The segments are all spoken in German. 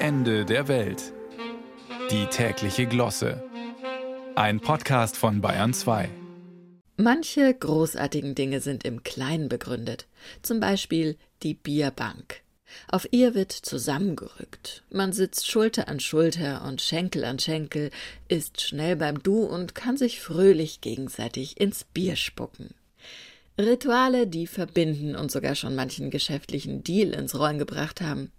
Ende der Welt. Die tägliche Glosse. Ein Podcast von Bayern 2. Manche großartigen Dinge sind im Kleinen begründet. Zum Beispiel die Bierbank. Auf ihr wird zusammengerückt. Man sitzt Schulter an Schulter und Schenkel an Schenkel, ist schnell beim Du und kann sich fröhlich gegenseitig ins Bier spucken. Rituale, die verbinden und sogar schon manchen geschäftlichen Deal ins Rollen gebracht haben.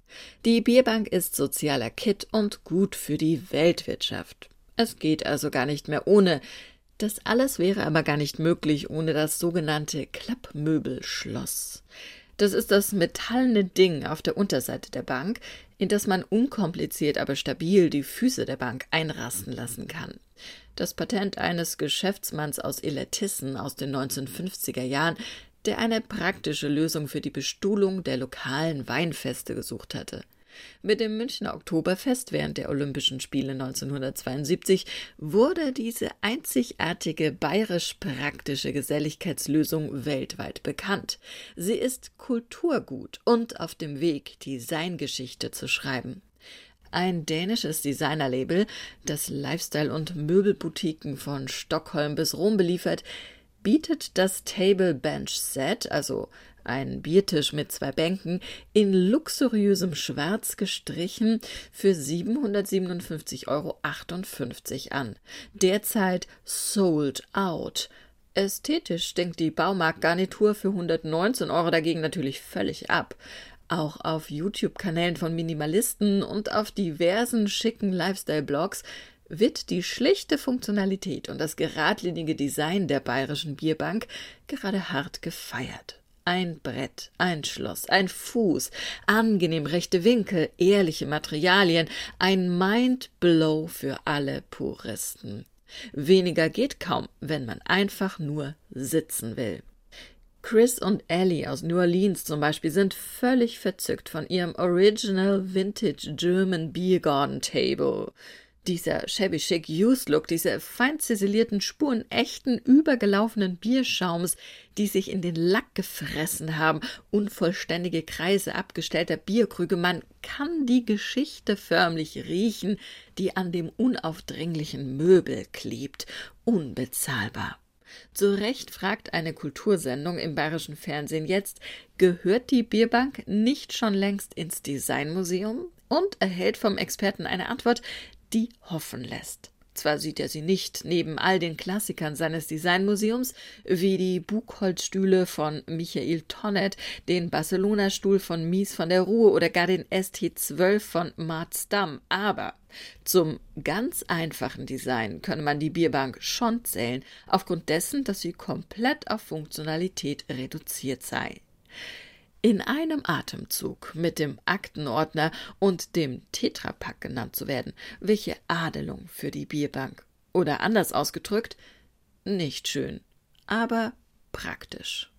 Die Bierbank ist sozialer Kit und gut für die Weltwirtschaft. Es geht also gar nicht mehr ohne. Das alles wäre aber gar nicht möglich ohne das sogenannte Klappmöbelschloss. Das ist das metallene Ding auf der Unterseite der Bank, in das man unkompliziert aber stabil die Füße der Bank einrasten lassen kann. Das Patent eines Geschäftsmanns aus Illertissen aus den 1950er Jahren, der eine praktische Lösung für die Bestuhlung der lokalen Weinfeste gesucht hatte. Mit dem Münchner Oktoberfest während der Olympischen Spiele 1972 wurde diese einzigartige bayerisch-praktische Geselligkeitslösung weltweit bekannt. Sie ist Kulturgut und auf dem Weg, Designgeschichte zu schreiben. Ein dänisches Designerlabel, das Lifestyle- und Möbelboutiquen von Stockholm bis Rom beliefert, bietet das Table Bench Set, also ein Biertisch mit zwei Bänken, in luxuriösem Schwarz gestrichen für 757,58 Euro an. Derzeit sold out. Ästhetisch stinkt die Baumarktgarnitur für 119 Euro dagegen natürlich völlig ab. Auch auf YouTube-Kanälen von Minimalisten und auf diversen schicken Lifestyle-Blogs wird die schlichte Funktionalität und das geradlinige Design der bayerischen Bierbank gerade hart gefeiert. Ein Brett, ein Schloss, ein Fuß, angenehm rechte Winkel, ehrliche Materialien, ein Mindblow für alle Puristen. Weniger geht kaum, wenn man einfach nur sitzen will. Chris und Ellie aus New Orleans zum Beispiel sind völlig verzückt von ihrem Original Vintage German Beer Garden Table. Dieser shabby chic Used Look, diese fein ziselierten Spuren echten übergelaufenen Bierschaums, die sich in den Lack gefressen haben, unvollständige Kreise abgestellter Bierkrüge, man kann die Geschichte förmlich riechen, die an dem unaufdringlichen Möbel klebt, unbezahlbar. Zu Recht fragt eine Kultursendung im bayerischen Fernsehen jetzt, gehört die Bierbank nicht schon längst ins Designmuseum? Und erhält vom Experten eine Antwort, die hoffen lässt. Zwar sieht er sie nicht neben all den Klassikern seines Designmuseums, wie die Buchholzstühle von Michael Tonnet, den Barcelona-Stuhl von Mies von der Ruhe oder gar den ST12 von Mart Stamm, aber zum ganz einfachen Design könne man die Bierbank schon zählen, aufgrund dessen, dass sie komplett auf Funktionalität reduziert sei in einem Atemzug mit dem Aktenordner und dem Tetrapack genannt zu werden. Welche Adelung für die Bierbank. Oder anders ausgedrückt, nicht schön, aber praktisch.